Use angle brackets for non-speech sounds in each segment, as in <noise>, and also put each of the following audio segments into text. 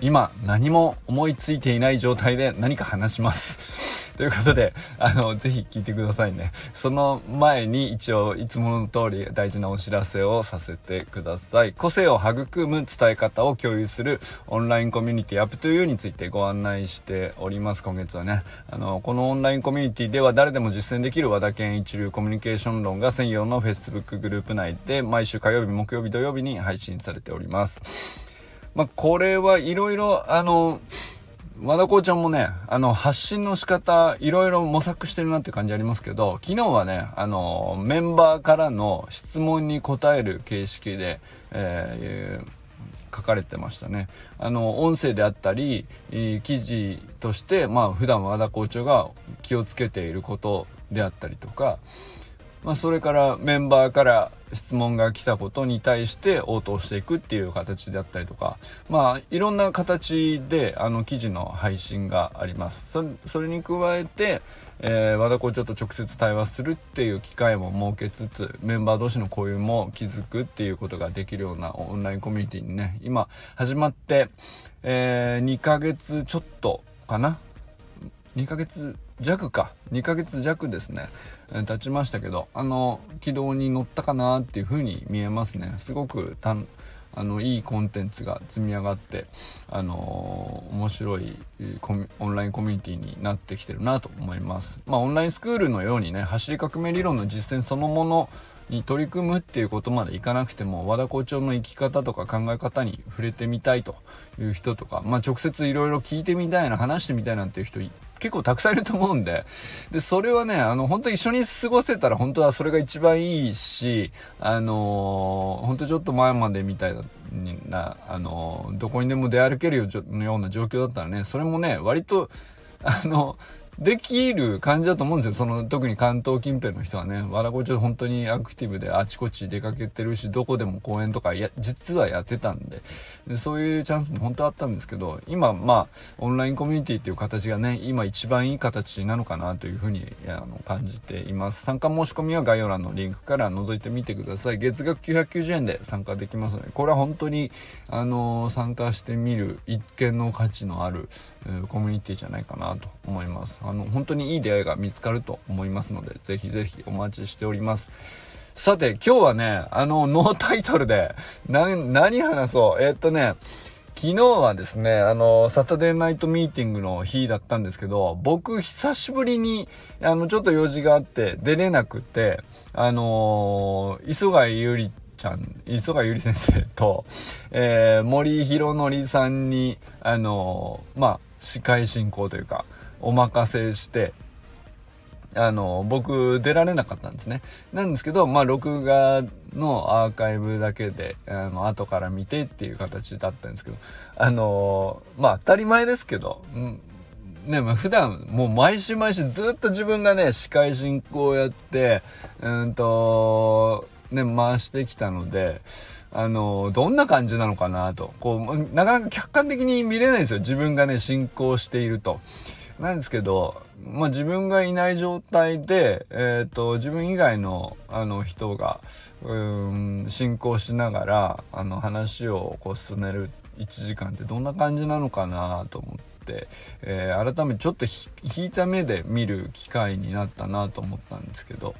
今何も思いついていない状態で何か話します。<laughs> ということで、あの、ぜひ聞いてくださいね。その前に一応、いつもの通り大事なお知らせをさせてください。個性を育む伝え方を共有するオンラインコミュニティアップというについてご案内しております。今月はね。あの、このオンラインコミュニティでは誰でも実践できる和田健一流コミュニケーション論が専用の Facebook グループ内で毎週火曜日、木曜日、土曜日に配信されております。まあ、これはいろいろ、あの、和田校長もね、あの、発信の仕方、いろいろ模索してるなって感じありますけど、昨日はね、あの、メンバーからの質問に答える形式で、えー、書かれてましたね。あの、音声であったり、記事として、まあ、普段和田校長が気をつけていることであったりとか、まあ、それからメンバーから質問が来たことに対して応答していくっていう形であったりとか、まあ、いろんな形であの記事の配信があります。そそれに加えて、えー、和田校長と直接対話するっていう機会も設けつつ、メンバー同士の交流も築くっていうことができるようなオンラインコミュニティにね、今始まって、えー、2ヶ月ちょっとかな？2ヶ月弱か。2ヶ月弱ですね、えー、経ちましたけどあの軌道に乗ったかなっていう風に見えますね。すごくたんあのいいコンテンツが積み上がってあのー、面白いオンラインコミュニティになってきてるなと思います。まあオンラインスクールのようにね走り革命理論の実践そのものに取り組むっていうことまでいかなくても和田校長の生き方とか考え方に触れてみたいという人とか、まあ、直接いろいろ聞いてみたいな話してみたいなんていう人結構たくさんいると思うんで、で、それはね、あの、本当一緒に過ごせたら本当はそれが一番いいし、あのー、本当ちょっと前までみたいな、あのー、どこにでも出歩けるような状況だったらね、それもね、割と、あの、できる感じだと思うんですよ。その、特に関東近辺の人はね、わらこちょ本当にアクティブであちこち出かけてるし、どこでも公園とかや、実はやってたんでで、そういうチャンスも本当あったんですけど、今、まあ、オンラインコミュニティっていう形がね、今一番いい形なのかなというふうにあの感じています。参加申し込みは概要欄のリンクから覗いてみてください。月額990円で参加できますので、これは本当に、あの、参加してみる一見の価値のある、コミュニティじゃないかなと思います。あの、本当にいい出会いが見つかると思いますので、ぜひぜひお待ちしております。さて、今日はね、あの、ノータイトルで、何話そう。えー、っとね、昨日はですね、あの、サタデーナイトミーティングの日だったんですけど、僕、久しぶりに、あの、ちょっと用事があって、出れなくて、あの磯貝ゆりちゃん、磯貝ゆり先生と、えー、森弘則さんに、あのまあ、司会進行というか、お任せして、あの、僕出られなかったんですね。なんですけど、まあ、録画のアーカイブだけで、あの、後から見てっていう形だったんですけど、あの、まあ、当たり前ですけど、うん、ね、ま、普段、もう毎週毎週ずっと自分がね、司会進行やって、うんと、ね、回してきたので、あの、どんな感じなのかなと。こう、なかなか客観的に見れないんですよ。自分がね、進行していると。なんですけど、まあ、自分がいない状態で、えっ、ー、と、自分以外の、あの、人が、うん、進行しながら、あの、話をこう進める1時間ってどんな感じなのかなと思って、えー、改めてちょっと引いた目で見る機会になったなと思ったんですけど、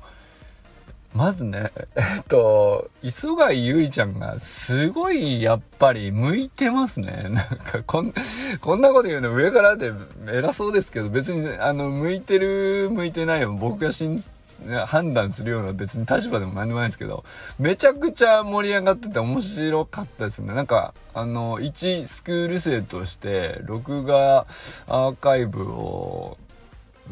まずね、えっと、磯貝ゆりちゃんがすごいやっぱり向いてますね。<laughs> なんかこん、こんなこと言うの上からで偉そうですけど、別にあの、向いてる、向いてないよ。僕が信判断するような別に立場でも何でもないですけど、めちゃくちゃ盛り上がってて面白かったですね。なんか、あの、一スクール生として、録画アーカイブを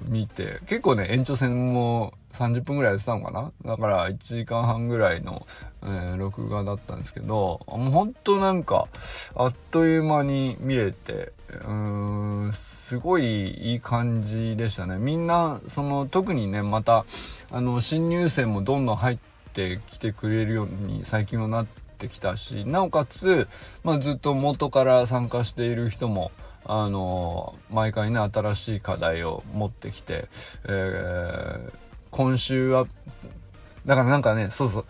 見て、結構ね、延長戦も30分ぐらいやってたのかな？だから1時間半ぐらいの、えー、録画だったんですけど、もうほんとなんか、あっという間に見れて、うーん、すごいいい感じでしたね。みんな、その、特にね、また、あの、新入生もどんどん入ってきてくれるように最近はなって、きたし、なおかつ、まあ、ずっと元から参加している人も、あの毎回ね、新しい課題を持ってきて、えー、今週は、だからなんかね、そうそう、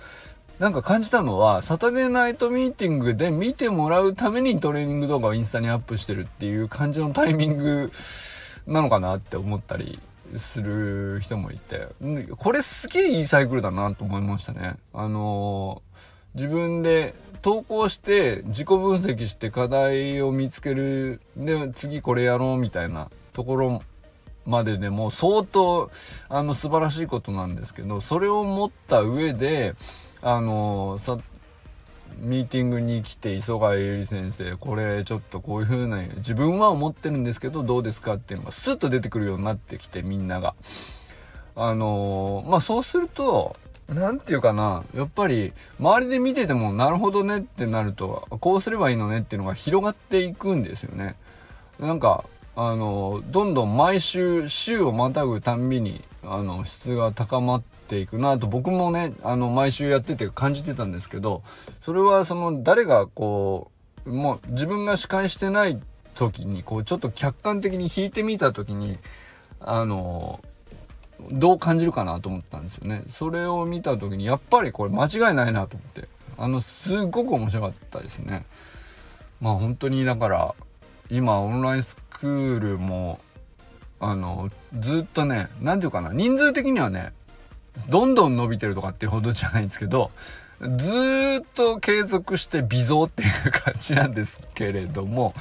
なんか感じたのは、サタデーナイトミーティングで見てもらうためにトレーニング動画をインスタにアップしてるっていう感じのタイミングなのかなって思ったりする人もいて、これすげえいいサイクルだなと思いましたね。あのー、自分で投稿して自己分析して課題を見つける。で、次これやろうみたいなところまででも相当あの素晴らしいことなんですけど、それを持った上で、あのさミーティングに来て磯貝ゆり先生これちょっとこういう風な自分は思ってるんですけどどうですかっていうのがスッと出てくるようになってきてみんなが。あのまあそうすると何て言うかなやっぱり周りで見ててもなるほどねってなるとこうすればいいのねっていうのが広がっていくんですよね。なんかあのどんどん毎週週をまたぐたんびにあの質が高まっていくなと僕もねあの毎週やってて感じてたんですけどそれはその誰がこうもう自分が司会してない時にこうちょっと客観的に弾いてみた時にあのどう感じるかなと思ったんですよね。それを見た時にやっぱりこれ間違いないなと思ってあのすっごく面白かったですね。まあ本当にだから今オンラインスクールもあのずっとね何て言うかな人数的にはねどんどん伸びてるとかっていうほどじゃないんですけどずっと継続して微増っていう感じなんですけれども、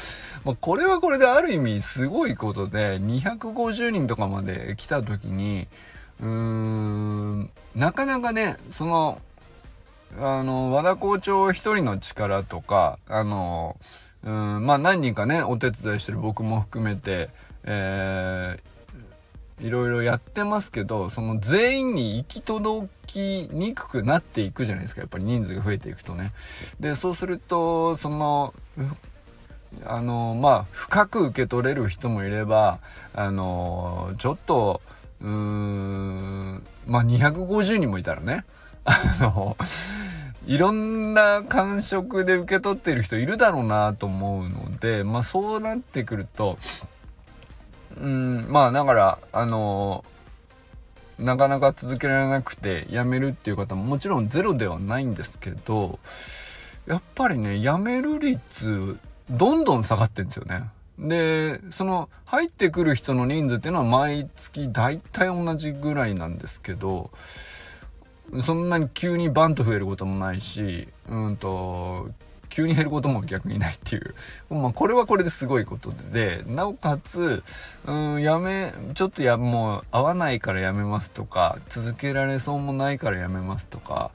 まあ、これはこれである意味すごいことで250人とかまで来た時にうーんなかなかねそのあの和田校長一人の力とかあのうんまあ何人かねお手伝いしてる僕も含めてえー、いろいろやってますけど、その全員に行き届きにくくなっていくじゃないですか。やっぱり人数が増えていくとね。で、そうすると、その、あの、まあ、深く受け取れる人もいれば、あの、ちょっと、うーん、まあ、250人もいたらね、あの、いろんな感触で受け取ってる人いるだろうなと思うので、まあそうなってくると、うん、まあだから、あのー、なかなか続けられなくて辞めるっていう方ももちろんゼロではないんですけど、やっぱりね、辞める率、どんどん下がってんですよね。で、その、入ってくる人の人数っていうのは毎月大体同じぐらいなんですけど、そんなに急にバンと増えることもないし、うんと、急に減ることも逆にないっていう。<laughs> まあ、これはこれですごいことで、なおかつ、うん、やめ、ちょっとや、もう合わないからやめますとか、続けられそうもないからやめますとか、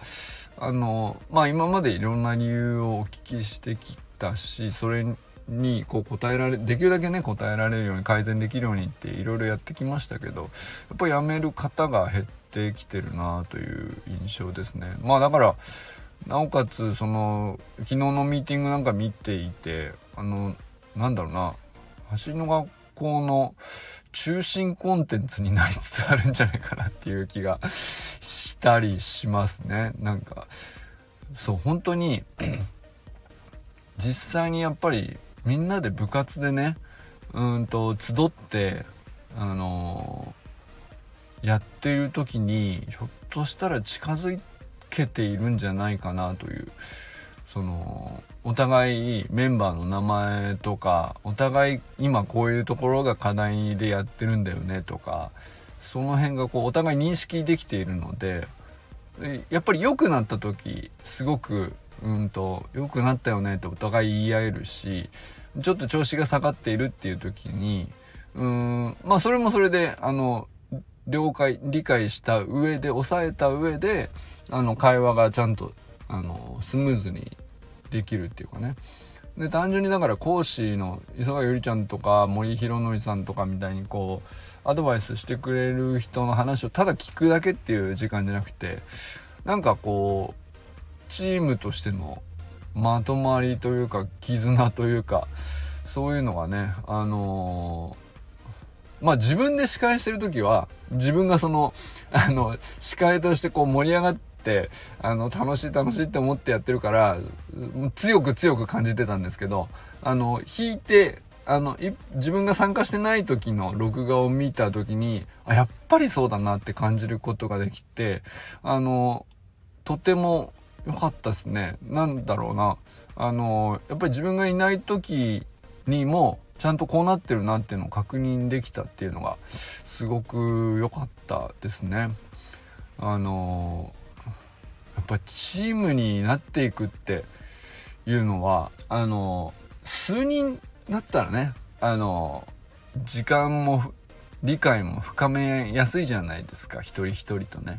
あの、まあ今までいろんな理由をお聞きしてきたし、それにこう答えられ、できるだけね、答えられるように改善できるようにっていろいろやってきましたけど、やっぱやめる方が減ってきてるなという印象ですね。まあだから、なおかつその昨日のミーティングなんか見ていてあのなんだろうな走りの学校の中心コンテンツになりつつあるんじゃないかなっていう気がしたりしますねなんかそう本当に <clears throat> 実際にやっぱりみんなで部活でねうんと集ってあのー、やってる時にひょっとしたら近づけているんじゃないかなというそのお互いメンバーの名前とかお互い今こういうところが課題でやってるんだよねとかその辺がこうお互い認識できているのでやっぱり良くなった時すごくうんと良くなったよねってお互い言い合えるしちょっと調子が下がっているっていう時にうんまあそれもそれであの了解理解した上で抑えた上であの、会話がちゃんと、あの、スムーズにできるっていうかね。で、単純にだから講師の磯貝ゆりちゃんとか森弘則さんとかみたいにこう、アドバイスしてくれる人の話をただ聞くだけっていう時間じゃなくて、なんかこう、チームとしてのまとまりというか、絆というか、そういうのがね、あのー、まあ自分で司会してる時は、自分がその、あの、司会としてこう盛り上がって、あの、楽しい楽しいって思ってやってるから、強く強く感じてたんですけど、あの、弾いて、あの、自分が参加してない時の録画を見た時に、あ、やっぱりそうだなって感じることができて、あの、とても良かったですね。なんだろうな。あの、やっぱり自分がいない時にも、ちゃんとこうなってるなっていうのを確認できたっていうのが、すごく良かったですね。あの、やっぱチームになっていくっていうのは、あの、数人だったらね、あの、時間も理解も深めやすいじゃないですか、一人一人とね。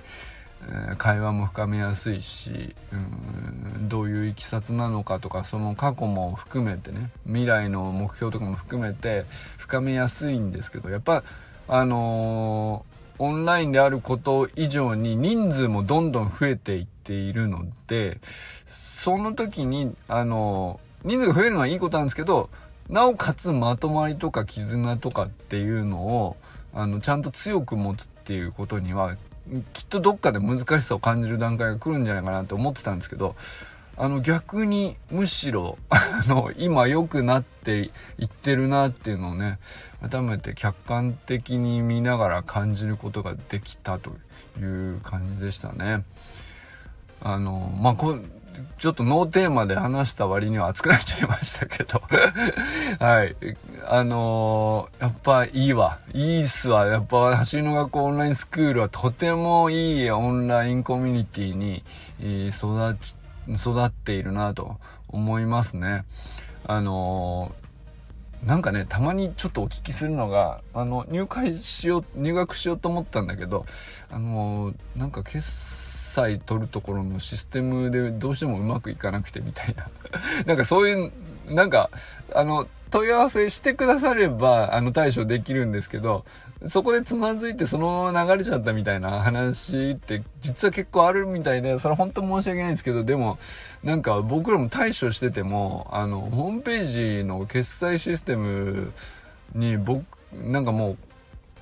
会話も深めやすいし、うん、どういういきさつなのかとかその過去も含めてね未来の目標とかも含めて深めやすいんですけどやっぱあのー、オンラインであること以上に人数もどんどん増えていっているのでその時にあのー、人数が増えるのはいいことなんですけどなおかつまとまりとか絆とかっていうのをあのちゃんと強く持つっていうことにはきっとどっかで難しさを感じる段階が来るんじゃないかなって思ってたんですけどあの逆にむしろ <laughs> あの今良くなっていってるなっていうのをね改めて客観的に見ながら感じることができたという感じでしたね。あのまあちょっとノーテーマで話した割には熱くなっちゃいましたけど <laughs> はい。あのー、やっぱいいわ。いいっすわ。やっぱ走りの学校オンラインスクールはとてもいいオンラインコミュニティに、育ち、育っているなと思いますね。あのー、なんかね、たまにちょっとお聞きするのが、あの、入会しよう、入学しようと思ったんだけど、あの、なんか決済取るところのシステムでどうしてもうまくいかなくてみたいな。<laughs> なんかそういうなんかあの問い合わせしてくださればあの対処できるんですけどそこでつまずいてそのまま流れちゃったみたいな話って実は結構あるみたいでそれ本当申し訳ないんですけどでもなんか僕らも対処しててもあのホームページの決済システムに僕なんかもう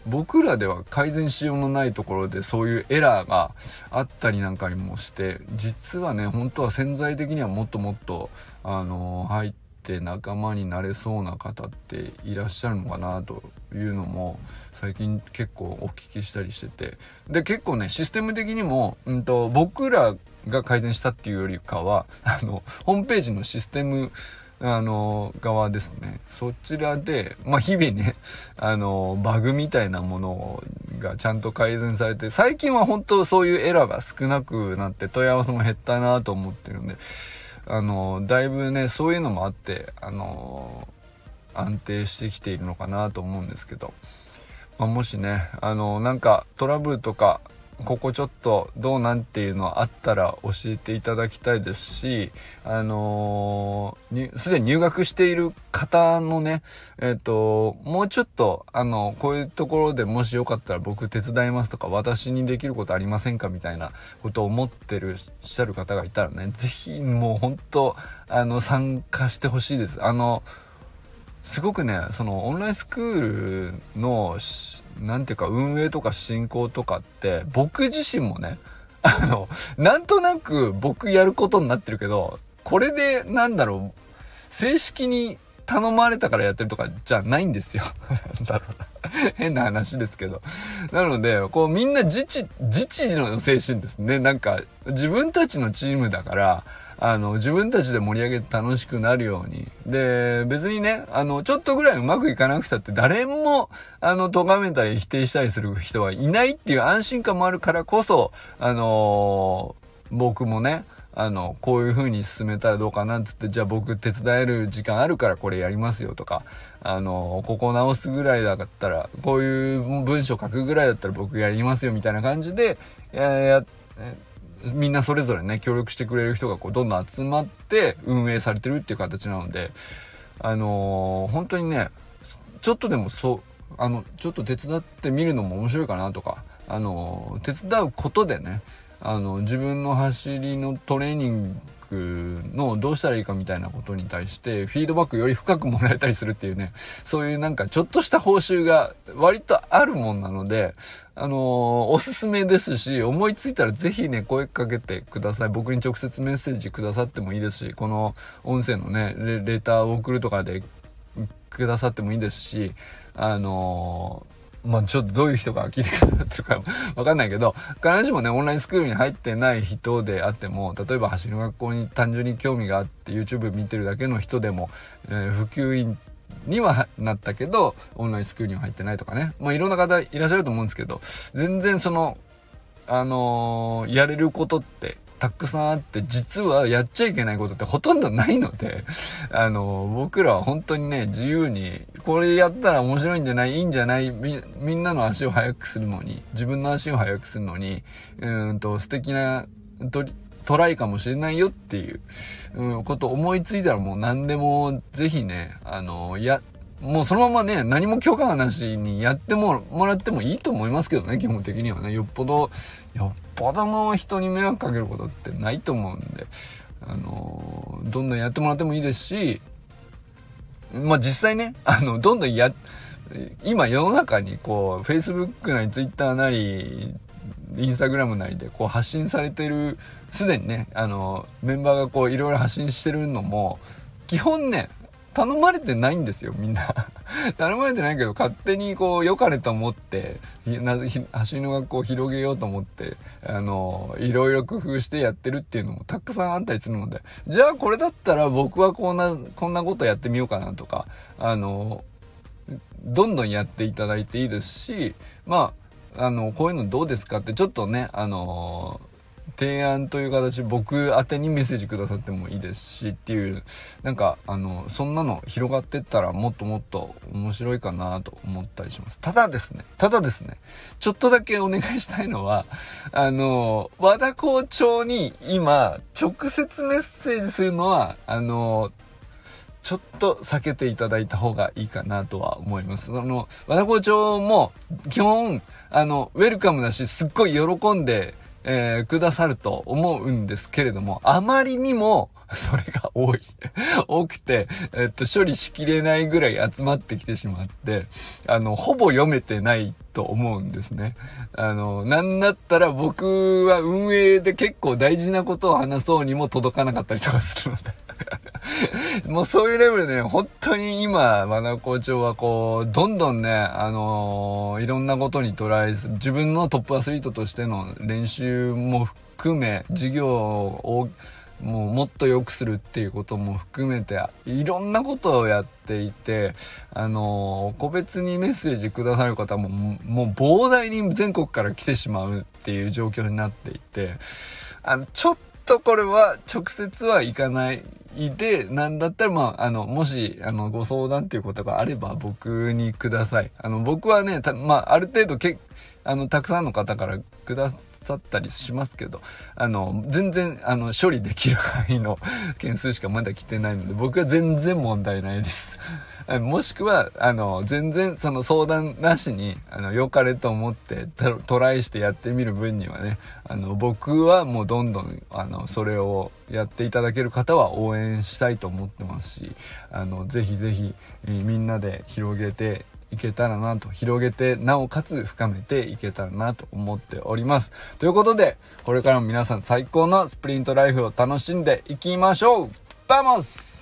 僕らでは改善しようのないところでそういうエラーがあったりなんかにもして実はね本当は潜在的にはもっともっとあの入って仲間になれそうな方っていらっしゃるのかなというのも最近結構お聞きしたりしててで結構ねシステム的にも、うんと、僕らが改善したっていうよりかはあのホームページのシステムあの、側ですね。そちらで、まあ、日々ね、<laughs> あの、バグみたいなものがちゃんと改善されて、最近は本当そういうエラーが少なくなって問い合わせも減ったなと思ってるんで、あの、だいぶね、そういうのもあって、あの、安定してきているのかなと思うんですけど、まあ、もしね、あの、なんかトラブルとかここちょっとどうなんていうのあったら教えていただきたいですし、あのー、すでに入学している方のね、えっ、ー、と、もうちょっと、あの、こういうところでもしよかったら僕手伝いますとか、私にできることありませんかみたいなことを思ってる、しゃる方がいたらね、ぜひもう本当あの、参加してほしいです。あの、すごくね、そのオンラインスクールの、なんていうか運営とか進行とかって僕自身もね、あの、なんとなく僕やることになってるけど、これでなんだろう、正式に頼まれたからやってるとかじゃないんですよ。<laughs> だろうな。変な話ですけど。なので、こうみんな自治、自治の精神ですね。なんか自分たちのチームだから、あの、自分たちで盛り上げて楽しくなるように。で、別にね、あの、ちょっとぐらいうまくいかなくたって誰も、あの、咎めたり否定したりする人はいないっていう安心感もあるからこそ、あのー、僕もね、あの、こういう風に進めたらどうかなっつって、じゃあ僕手伝える時間あるからこれやりますよとか、あの、ここ直すぐらいだったら、こういう文章書くぐらいだったら僕やりますよみたいな感じで、や、や、みんなそれぞれね、協力してくれる人がこう、どんどん集まって運営されてるっていう形なので、あのー、本当にね、ちょっとでもそう、あの、ちょっと手伝ってみるのも面白いかなとか、あのー、手伝うことでね、あの、自分の走りのトレーニングクのどうしたらいいかみたいなことに対してフィードバックより深くもらえたりするっていうね、そういうなんかちょっとした報酬が割とあるもんなので、あのー、おすすめですし、思いついたらぜひね、声かけてください。僕に直接メッセージくださってもいいですし、この音声のね、レレターを送るとかでくださってもいいですし、あのーまあちょっとどういう人が聞いてくださってるかわかんないけど、必ずしもね、オンラインスクールに入ってない人であっても、例えば走る学校に単純に興味があって YouTube 見てるだけの人でも、えー、普及員にはなったけど、オンラインスクールには入ってないとかね。まあいろんな方いらっしゃると思うんですけど、全然その、あのー、やれることってたくさんあって、実はやっちゃいけないことってほとんどないので、<laughs> あの、僕らは本当にね、自由に、これやったら面白いんじゃない？いいんじゃない？み、みんなの足を速くするのに、自分の足を速くするのに、うんと、素敵なトトライかもしれないよっていう、うん、こと思いついたらもう何でも、ぜひね、あの、や、もうそのままね、何も許可がなしにやってももらってもいいと思いますけどね、基本的にはね。よっぽど、よっぽどの人に迷惑かけることってないと思うんで、あのどんどんやってもらってもいいですし、まあ実際ね、あの、どんどんや、今世の中にこう、Facebook なり Twitter なり、インスタグラムなりでこう発信されてる、すでにね、あの、メンバーがこういろいろ発信してるのも、基本ね、頼まれてないんですよ、みんな。<laughs> 頼まれてないけど、勝手にこう、良かれと思って、なぜ、走りの学校を広げようと思って、あの、いろいろ工夫してやってるっていうのもたくさんあったりするので、じゃあこれだったら僕はこんな、こんなことやってみようかなとか、あの、どんどんやっていただいていいですし、まあ、あの、こういうのどうですかってちょっとね、あの提案という形僕宛てにメッセージくださってもいいですしっていうなんかあのそんなの広がってったらもっともっと面白いかなと思ったりしますただですねただですねちょっとだけお願いしたいのはあの和田校長に今直接メッセージするのはあのちょっと避けていただいた方がいいかなとは思います。あの、和田校長も基本、あの、ウェルカムだし、すっごい喜んで、えー、くださると思うんですけれども、あまりにも、<laughs> それが多い。<laughs> 多くて、えっと、処理しきれないぐらい集まってきてしまって、あの、ほぼ読めてないと思うんですね。あの、なんだったら僕は運営で結構大事なことを話そうにも届かなかったりとかするので <laughs> もうそういうレベルでね、本当に今、和田校長はこう、どんどんね、あのー、いろんなことにトライする、自分のトップアスリートとしての練習も含め、授業を、もうもっと良くするっていうことも含めていろんなことをやっていてあの個別にメッセージくださる方ももう膨大に全国から来てしまうっていう状況になっていてあのちょっととこれは直接は行かないで、なんだったら、まあ、あの、もし、あの、ご相談っていうことがあれば、僕にください。あの、僕はね、まあ、ある程度け、あの、たくさんの方からくださったりしますけど、あの、全然、あの、処理できる範囲の <laughs> 件数しかまだ来てないので、僕は全然問題ないです。<laughs> もしくは、あの、全然その相談なしに、あの、良かれと思ってトライしてやってみる分にはね、あの、僕はもうどんどん、あの、それをやっていただける方は応援したいと思ってますし、あの、ぜひぜひ、え、みんなで広げていけたらなと、広げて、なおかつ深めていけたらなと思っております。ということで、これからも皆さん最高のスプリントライフを楽しんでいきましょう Vamos